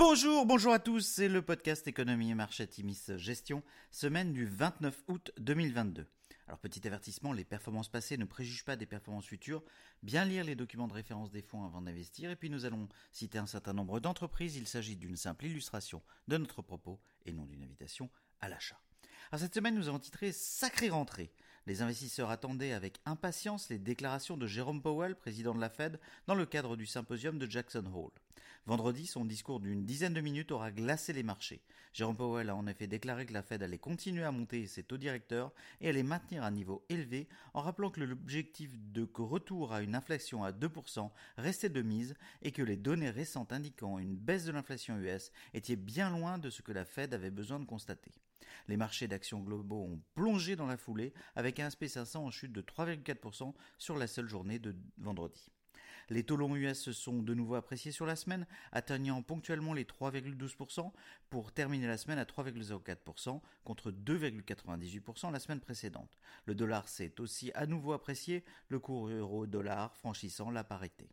Bonjour, bonjour à tous, c'est le podcast Économie et Marché Timis Gestion, semaine du 29 août 2022. Alors petit avertissement, les performances passées ne préjugent pas des performances futures, bien lire les documents de référence des fonds avant d'investir, et puis nous allons citer un certain nombre d'entreprises, il s'agit d'une simple illustration de notre propos et non d'une invitation à l'achat. Alors cette semaine, nous avons titré Sacrée rentrée. Les investisseurs attendaient avec impatience les déclarations de Jérôme Powell, président de la Fed, dans le cadre du symposium de Jackson Hole. Vendredi, son discours d'une dizaine de minutes aura glacé les marchés. Jérôme Powell a en effet déclaré que la Fed allait continuer à monter ses taux directeurs et allait maintenir un niveau élevé en rappelant que l'objectif de retour à une inflation à 2% restait de mise et que les données récentes indiquant une baisse de l'inflation US étaient bien loin de ce que la Fed avait besoin de constater. Les marchés d'actions globaux ont plongé dans la foulée avec un SP500 en chute de 3,4% sur la seule journée de vendredi. Les taux longs US se sont de nouveau appréciés sur la semaine, atteignant ponctuellement les 3,12% pour terminer la semaine à 3,04% contre 2,98% la semaine précédente. Le dollar s'est aussi à nouveau apprécié, le cours euro-dollar franchissant la parité.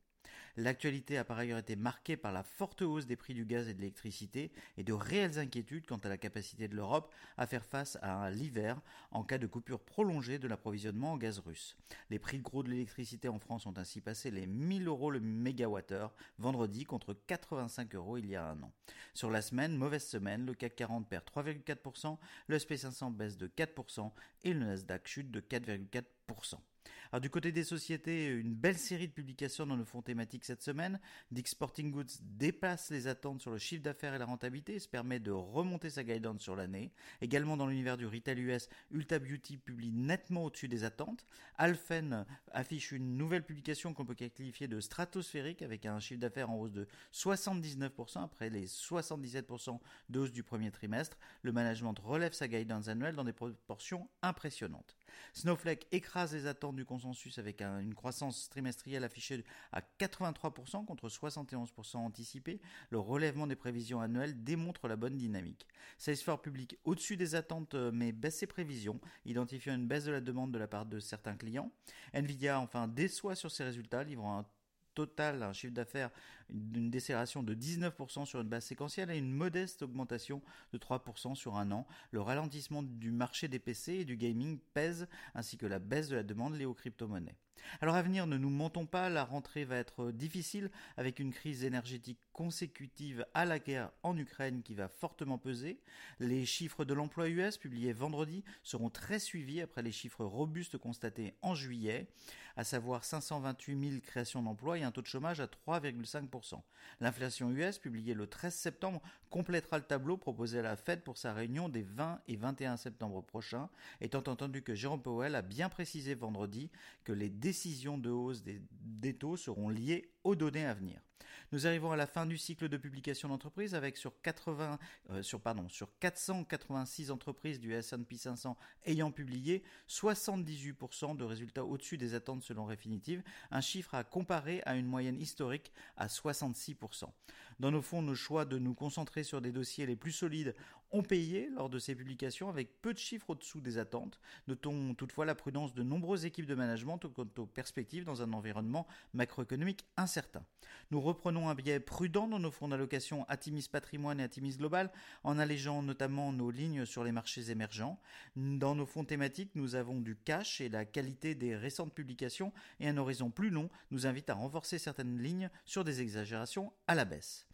L'actualité a par ailleurs été marquée par la forte hausse des prix du gaz et de l'électricité et de réelles inquiétudes quant à la capacité de l'Europe à faire face à l'hiver en cas de coupure prolongée de l'approvisionnement en gaz russe. Les prix gros de l'électricité en France ont ainsi passé les 1000 euros le mégawattheure vendredi contre 85 euros il y a un an. Sur la semaine, mauvaise semaine, le CAC 40 perd 3,4%, le SP500 baisse de 4% et le Nasdaq chute de 4,4%. Alors du côté des sociétés, une belle série de publications dans nos fonds thématiques cette semaine. Dick Sporting Goods dépasse les attentes sur le chiffre d'affaires et la rentabilité et se permet de remonter sa guidance sur l'année. Également dans l'univers du retail US, Ulta Beauty publie nettement au-dessus des attentes. Alphen affiche une nouvelle publication qu'on peut qualifier de stratosphérique avec un chiffre d'affaires en hausse de 79% après les 77% de du premier trimestre. Le management relève sa guidance annuelle dans des proportions impressionnantes. Snowflake écrase les attentes du avec une croissance trimestrielle affichée à 83% contre 71% anticipé, le relèvement des prévisions annuelles démontre la bonne dynamique. Salesforce publie au-dessus des attentes euh, mais baisse ses prévisions, identifiant une baisse de la demande de la part de certains clients. Nvidia enfin déçoit sur ses résultats, livrant un total, un chiffre d'affaires d'une décélération de 19% sur une base séquentielle et une modeste augmentation de 3% sur un an. Le ralentissement du marché des PC et du gaming pèse, ainsi que la baisse de la demande liée aux crypto-monnaies. Alors à venir, ne nous mentons pas, la rentrée va être difficile avec une crise énergétique consécutive à la guerre en Ukraine qui va fortement peser. Les chiffres de l'emploi US publiés vendredi seront très suivis après les chiffres robustes constatés en juillet, à savoir 528 000 créations d'emplois et un taux de chômage à 3,5%. L'inflation US publiée le 13 septembre complétera le tableau proposé à la Fed pour sa réunion des 20 et 21 septembre prochains, étant entendu que Jérôme Powell a bien précisé vendredi que les décisions de hausse des, taux seront liées aux données à venir. Nous arrivons à la fin du cycle de publication d'entreprises avec sur 80, euh, sur pardon, sur 486 entreprises du S&P 500 ayant publié 78% de résultats au-dessus des attentes selon Refinitiv, un chiffre à comparer à une moyenne historique à 66%. Dans nos fonds, nos choix de nous concentrer sur des dossiers les plus solides ont payé lors de ces publications avec peu de chiffres au-dessous des attentes. Notons toutefois la prudence de nombreuses équipes de management quant aux perspectives dans un environnement macroéconomique incertain. Reprenons un biais prudent dans nos fonds d'allocation Atimis Patrimoine et Atimis Global, en allégeant notamment nos lignes sur les marchés émergents. Dans nos fonds thématiques, nous avons du cash et la qualité des récentes publications et un horizon plus long nous invite à renforcer certaines lignes sur des exagérations à la baisse.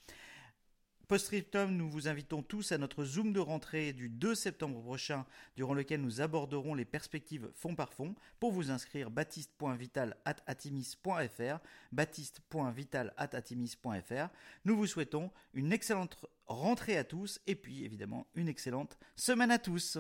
Post-scriptum, nous vous invitons tous à notre Zoom de rentrée du 2 septembre prochain, durant lequel nous aborderons les perspectives fond par fond. Pour vous inscrire, baptiste.vital.atimis.fr, baptiste.vital.atimis.fr. Nous vous souhaitons une excellente rentrée à tous et puis évidemment une excellente semaine à tous.